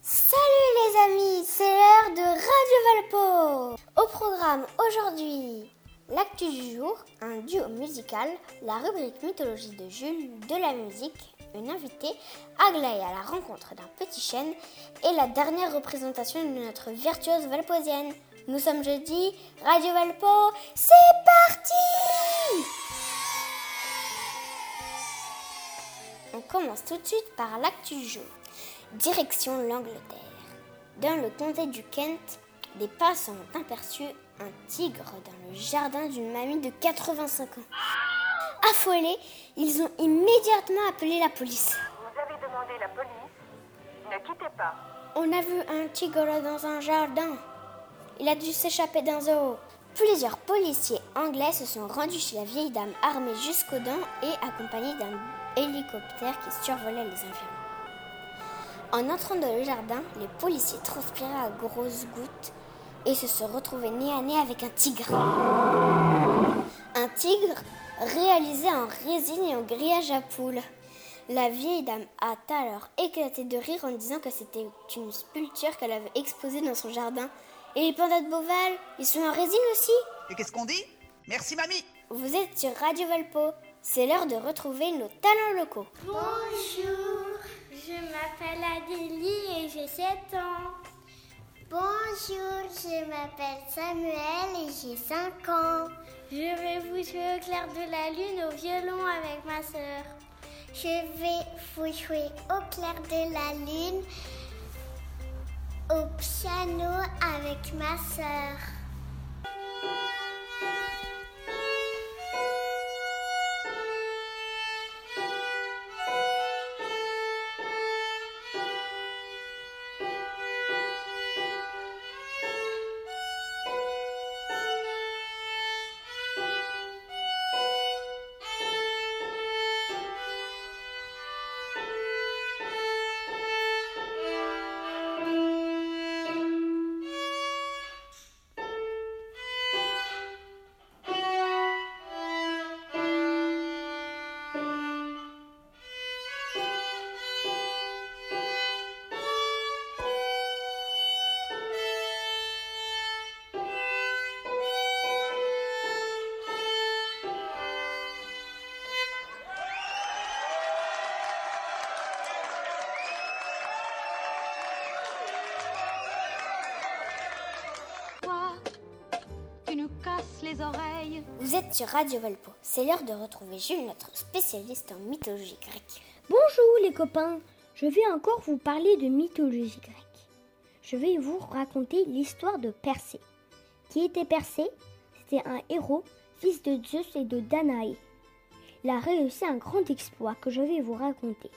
Salut les amis, c'est l'heure de Radio Valpo. Au programme aujourd'hui, l'actu du jour, un duo musical, la rubrique mythologie de Jules, de la musique, une invitée, Aglaé à la rencontre d'un petit chêne et la dernière représentation de notre virtuose valposienne. Nous sommes jeudi, Radio Valpo, c'est parti On commence tout de suite par l'actu du jour. Direction l'Angleterre. Dans le comté du Kent, des passants ont aperçu un tigre dans le jardin d'une mamie de 85 ans. Affolés, ils ont immédiatement appelé la police. Vous avez demandé la police Ne quittez pas. On a vu un tigre dans un jardin. Il a dû s'échapper d'un zoo. Plusieurs policiers anglais se sont rendus chez la vieille dame armée jusqu'aux dents et accompagnés d'un hélicoptère qui survolait les environs. En entrant dans le jardin, les policiers transpiraient à grosses gouttes et se sont retrouvés nez à nez avec un tigre. Un tigre réalisé en résine et en grillage à poules. La vieille dame a alors éclaté de rire en disant que c'était une sculpture qu'elle avait exposée dans son jardin. Et les pandas de Beauval, ils sont en résine aussi Et qu'est-ce qu'on dit? Merci mamie Vous êtes sur Radio Valpo. C'est l'heure de retrouver nos talents locaux. Bonjour, je m'appelle Adélie et j'ai 7 ans. Bonjour, je m'appelle Samuel et j'ai 5 ans. Je vais vous jouer au clair de la lune au violon avec ma sœur. Je vais vous jouer au clair de la lune au piano avec ma sœur. Vous êtes sur Radio Valpo. C'est l'heure de retrouver Jules, notre spécialiste en mythologie grecque. Bonjour les copains, je vais encore vous parler de mythologie grecque. Je vais vous raconter l'histoire de Persée. Qui était Persée? C'était un héros, fils de Zeus et de Danaé. Il a réussi un grand exploit que je vais vous raconter.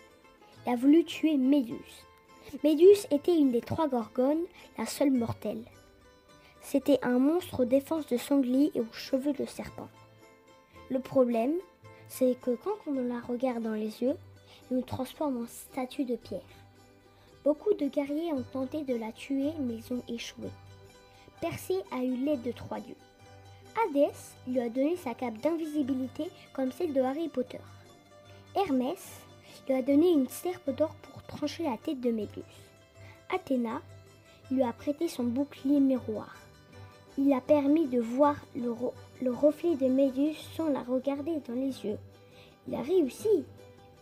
Il a voulu tuer Méduse. Méduse était une des trois gorgones, la seule mortelle. C'était un monstre aux défenses de sanglier et aux cheveux de serpent. Le problème, c'est que quand on la regarde dans les yeux, elle nous transforme en statue de pierre. Beaucoup de guerriers ont tenté de la tuer, mais ils ont échoué. Persée a eu l'aide de trois dieux. Hadès lui a donné sa cape d'invisibilité comme celle de Harry Potter. Hermès lui a donné une serpe d'or pour trancher la tête de Méduse. Athéna lui a prêté son bouclier miroir. Il a permis de voir le, reflet de Méduse sans la regarder dans les yeux. Il a réussi.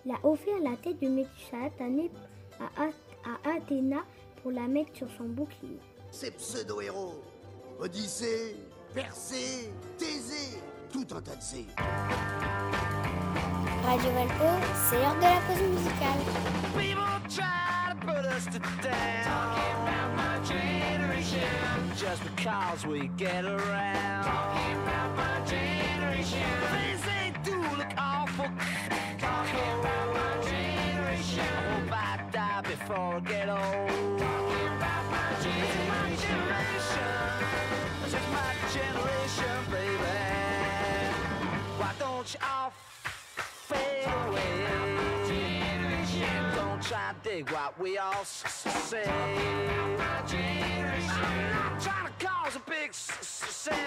Il a offert la tête de Méduse à, Athané- à Ath- à Athéna pour la mettre sur son bouclier. Ces pseudo-héros. Odyssée, Persée, Thésée, tout un tas de C. Radio Valpo, c'est l'heure de la pause musicale. Because we get around. Talking about my generation. Things they do look awful. Talking about my generation. I hope I die before I get old. To dig what we all s- s- say. I'm not trying to cause a big sensation.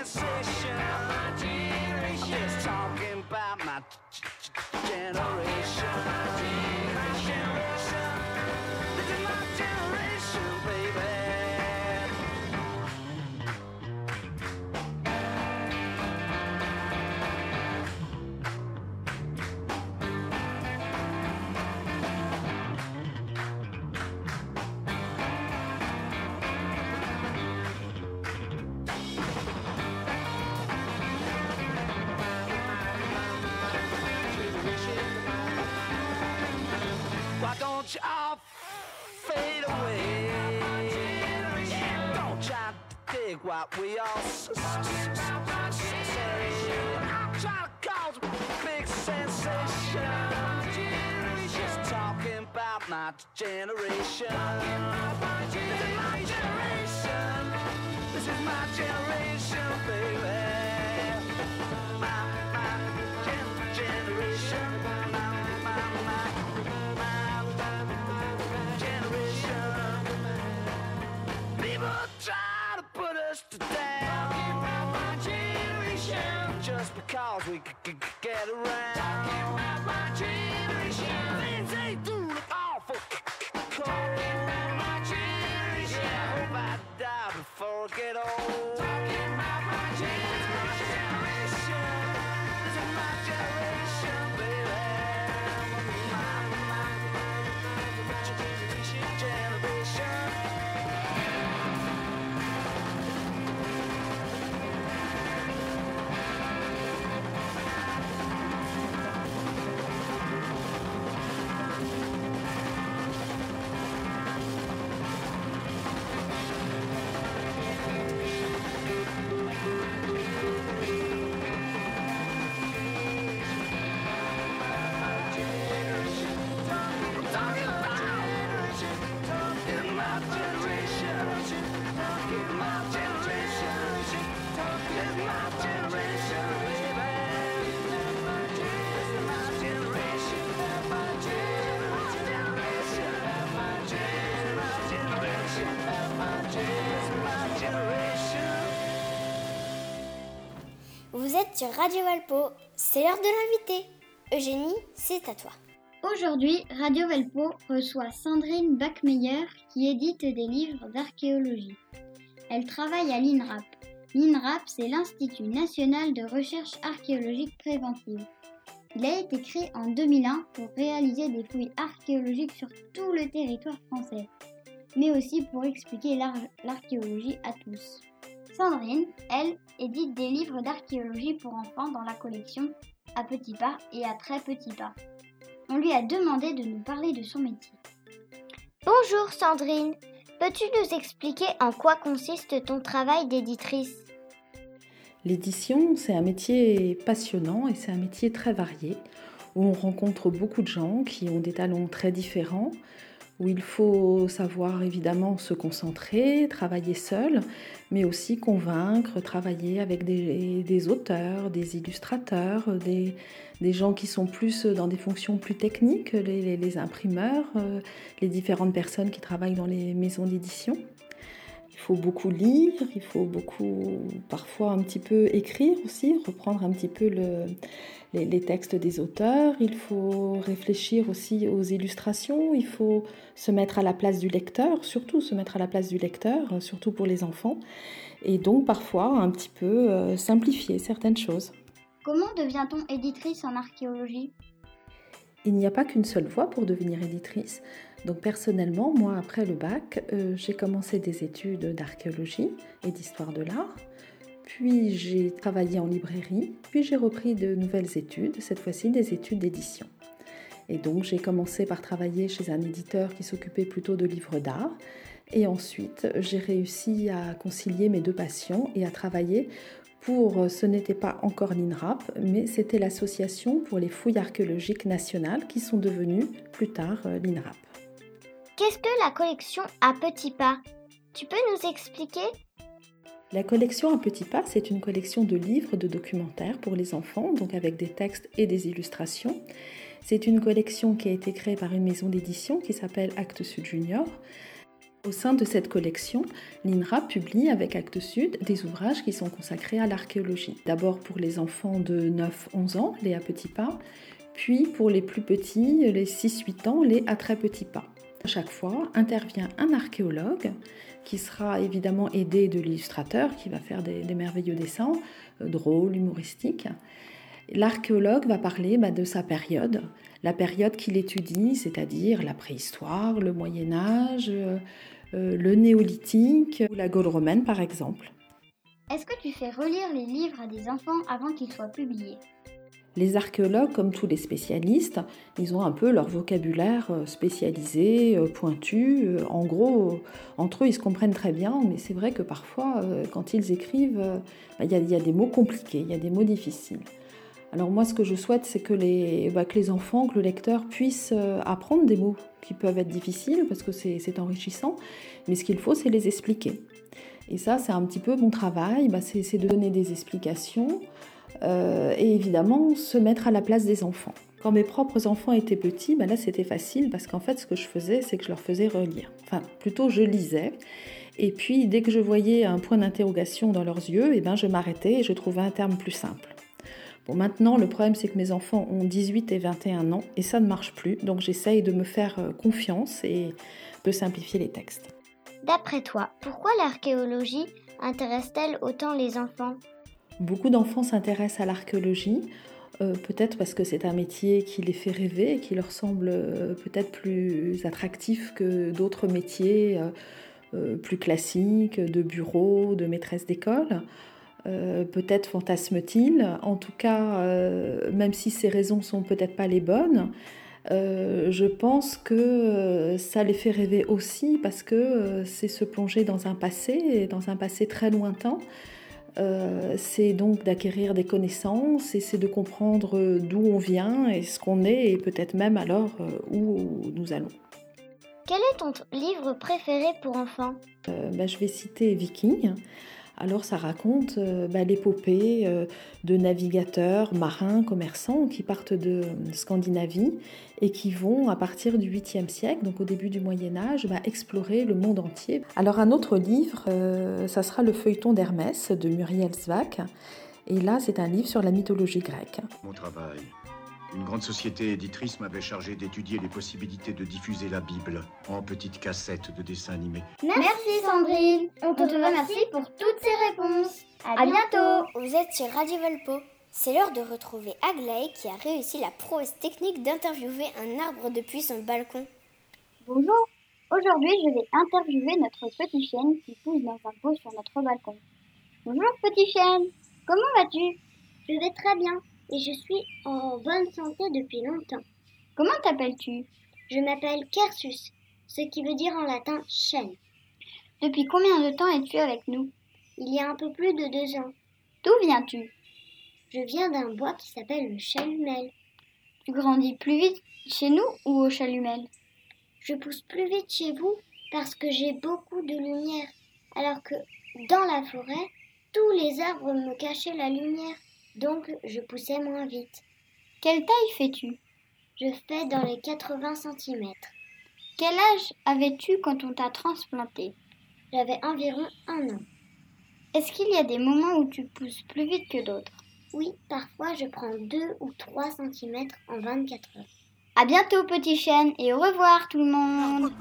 What we all to cause a big sensation. Just talking about my generation. My generation. This is my generation, baby. Just because we c- c- c- get around. Talking about my generation. Things they do look awful cold. Talking about my generation. Yeah, I hope I die before I get Vous êtes sur Radio Valpo. C'est l'heure de l'invité. Eugénie, c'est à toi. Aujourd'hui, Radio Velpo reçoit Sandrine Bachmeyer qui édite des livres d'archéologie. Elle travaille à l'INRAP. L'INRAP, c'est l'Institut national de recherche archéologique préventive. Il a été créé en 2001 pour réaliser des fouilles archéologiques sur tout le territoire français, mais aussi pour expliquer l'ar- l'archéologie à tous. Sandrine, elle, édite des livres d'archéologie pour enfants dans la collection À petits pas et à très petits pas. On lui a demandé de nous parler de son métier. Bonjour Sandrine, peux-tu nous expliquer en quoi consiste ton travail d'éditrice? L'édition, c'est un métier passionnant et c'est un métier très varié, où on rencontre beaucoup de gens qui ont des talents très différents, où il faut savoir évidemment se concentrer, travailler seul, mais aussi convaincre, travailler avec des, auteurs, des illustrateurs, des, gens qui sont plus dans des fonctions plus techniques, les imprimeurs, euh, les différentes personnes qui travaillent dans les maisons d'édition. Il faut beaucoup lire, il faut beaucoup, parfois un petit peu écrire aussi, reprendre un petit peu le- les, les textes des auteurs. Il faut réfléchir aussi aux illustrations. Il faut se mettre à la place du lecteur, surtout se mettre à la place du lecteur, euh, surtout pour les enfants. Et donc parfois un petit peu euh, simplifier certaines choses. Comment devient-on éditrice en archéologie? Il n'y a pas qu'une seule voie pour devenir éditrice. Donc personnellement, moi, après le bac, euh, j'ai commencé des études d'archéologie et d'histoire de l'art. Puis j'ai travaillé en librairie. Puis j'ai repris de nouvelles études, cette fois-ci des études d'édition. Et donc j'ai commencé par travailler chez un éditeur qui s'occupait plutôt de livres d'art. Et ensuite, j'ai réussi à concilier mes deux passions et à travailler pour, ce n'était pas encore l'INRAP, mais c'était l'Association pour les fouilles archéologiques nationales qui sont devenues plus tard euh, l'INRAP. Qu'est-ce que la collection à petits pas? Tu peux nous expliquer? La collection à petits pas, c'est une collection de livres, de documentaires pour les enfants, donc avec des textes et des illustrations. C'est une collection qui a été créée par une maison d'édition qui s'appelle Actes Sud Junior. Au sein de cette collection, l'INRA publie avec Actes Sud des ouvrages qui sont consacrés à l'archéologie. D'abord pour les enfants de 9-11 ans, les à petits pas, puis pour les plus petits, les 6-8 ans, les à très petits pas. Chaque fois intervient un archéologue qui sera évidemment aidé de l'illustrateur qui va faire des, merveilleux dessins, euh, drôles, humoristiques. L'archéologue va parler bah, de sa période, la période qu'il étudie, c'est-à-dire la préhistoire, le Moyen Âge, euh, euh, le néolithique la Gaule romaine par exemple. Est-ce que tu fais relire les livres à des enfants avant qu'ils soient publiés? Les archéologues, comme tous les spécialistes, ils ont un peu leur vocabulaire euh, spécialisé, euh, pointu. Euh, en gros, entre eux, ils se comprennent très bien, mais c'est vrai que parfois, quand ils écrivent, bah, il y, a des mots compliqués, il y a des mots difficiles. Alors moi, ce que je souhaite, c'est que les, bah, que les enfants, que le lecteur puisse apprendre des mots qui peuvent être difficiles, parce que c'est enrichissant, mais ce qu'il faut, c'est les expliquer. Et ça, c'est un petit peu mon travail, bah, c'est de donner des explications, euh, et évidemment se mettre à la place des enfants. Quand mes propres enfants étaient petits, ben là c'était facile parce qu'en fait ce que je faisais c'est que je leur faisais relire. Enfin plutôt je lisais. Et puis dès que je voyais un point d'interrogation dans leurs yeux, eh ben, je m'arrêtais et je trouvais un terme plus simple. Bon maintenant le problème c'est que mes enfants ont 18 et 21 ans et ça ne marche plus. Donc j'essaye de me faire euh, confiance et de simplifier les textes. D'après toi, pourquoi l'archéologie intéresse-t-elle autant les enfants? Beaucoup d'enfants s'intéressent à l'archéologie, euh, peut-être parce que c'est un métier qui les fait rêver et qui leur semble euh, peut-être plus attractif que d'autres métiers euh, plus classiques, de bureau, de maîtresse d'école. peut-être fantasme-t-il. En tout cas, même si ces raisons sont peut-être pas les bonnes, je pense que ça les fait rêver aussi parce que c'est se plonger dans un passé, dans un passé très lointain, euh, c'est donc d'acquérir des connaissances et c'est de comprendre d'où on vient et ce qu'on est et peut-être même alors euh, où nous allons. Quel est ton livre préféré pour enfants? Euh, bah, Je vais citer Viking. Alors ça raconte euh, bah, l'épopée euh, de navigateurs, marins, commerçants qui partent de Scandinavie et qui vont à partir du 8e siècle, donc au début du Moyen Âge, bah, explorer le monde entier. Alors un autre livre, euh, ça sera le feuilleton d'Hermès de Muriel Zwack. Et là, c'est un livre sur la mythologie grecque. Une grande société éditrice m'avait chargé d'étudier les possibilités de diffuser la Bible en petites cassettes de dessins animés. Merci Sandrine. On te remercie pour toutes ces réponses. À, bientôt. Vous êtes sur Radio Valpo. C'est l'heure de retrouver Aglaé qui a réussi la prouesse technique d'interviewer un arbre depuis son balcon. Bonjour. Aujourd'hui, je vais interviewer notre petit chien qui pousse dans un pot sur notre balcon. Bonjour petit chien. Comment vas-tu? Je vais très bien et je suis en bonne santé depuis longtemps. Comment t'appelles-tu? Je m'appelle Kersus, ce qui veut dire en latin chêne. Depuis combien de temps es-tu avec nous? Il y a un peu plus de deux ans. D'où viens-tu? Je viens d'un bois qui s'appelle le chalumel. Tu grandis plus vite chez nous ou au chalumel? Je pousse plus vite chez vous parce que j'ai beaucoup de lumière, alors que dans la forêt, tous les arbres me cachaient la lumière donc je poussais moins vite. Quelle taille fais-tu? Je fais dans les 80 cm. Quel âge avais-tu quand on t'a transplanté? J'avais environ un an. Est-ce qu'il y a des moments où tu pousses plus vite que d'autres? Oui, parfois je prends 2 ou 3 cm en 24 heures. À bientôt petit chêne et au revoir tout le monde.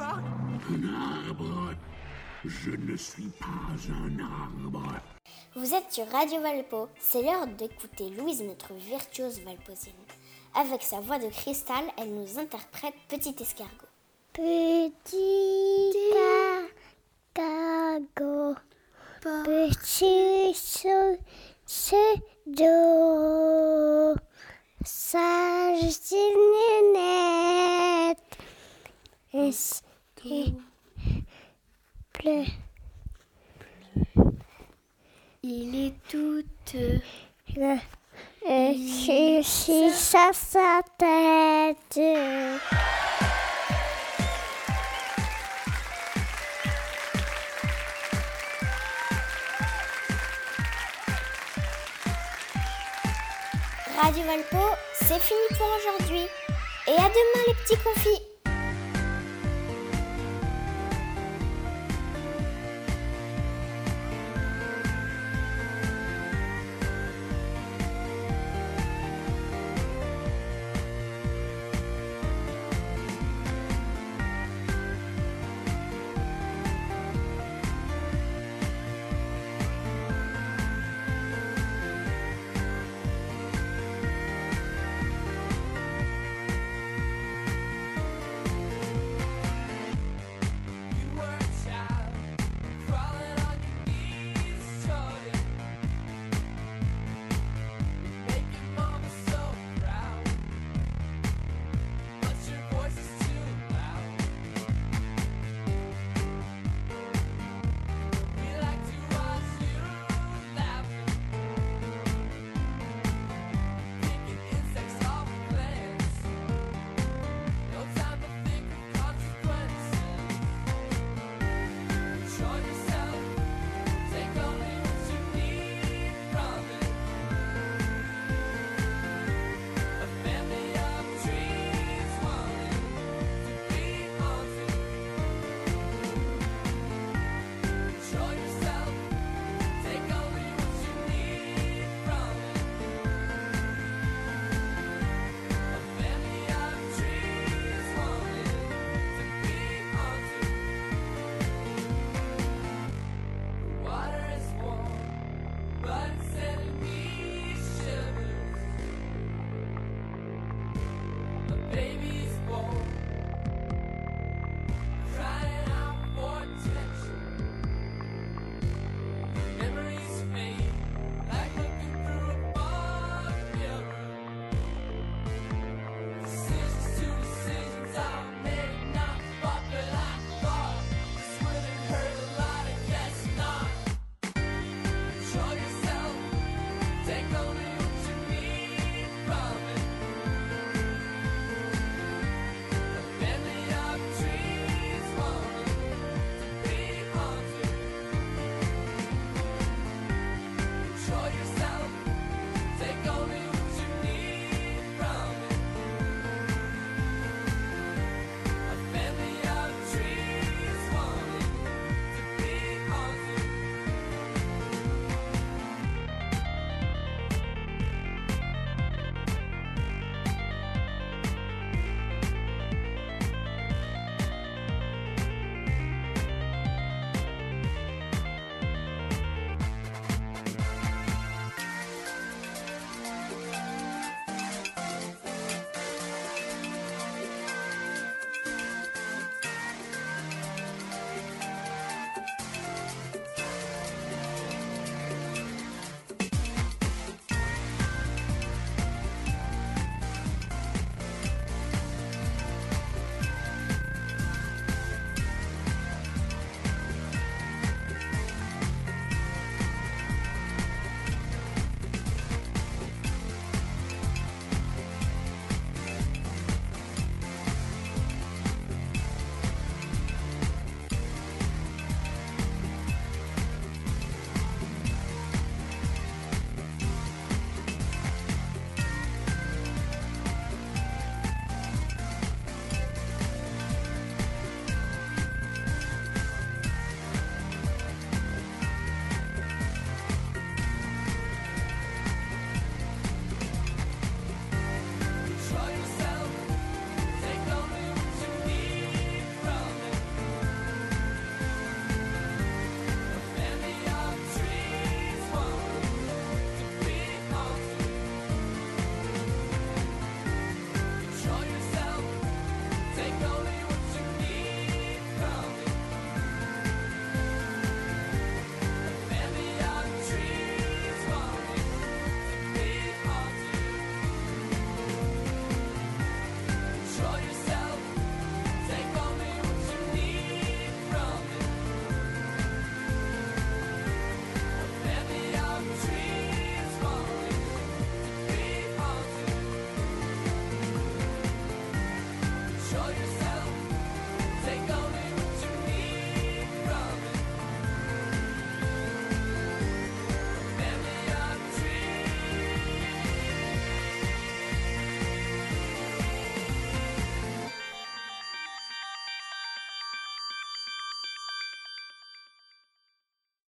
Je ne suis pas un arbre. Vous êtes sur Radio Valpo, c'est l'heure d'écouter Louise, notre virtuose valposienne. Avec sa voix de cristal, elle nous interprète Petit escargot. Petit escargot, petit d'eau, sage et pleut. Il est tout. Et si ça sa tête. Radio Valpo, c'est fini pour aujourd'hui. Et à demain les petits confits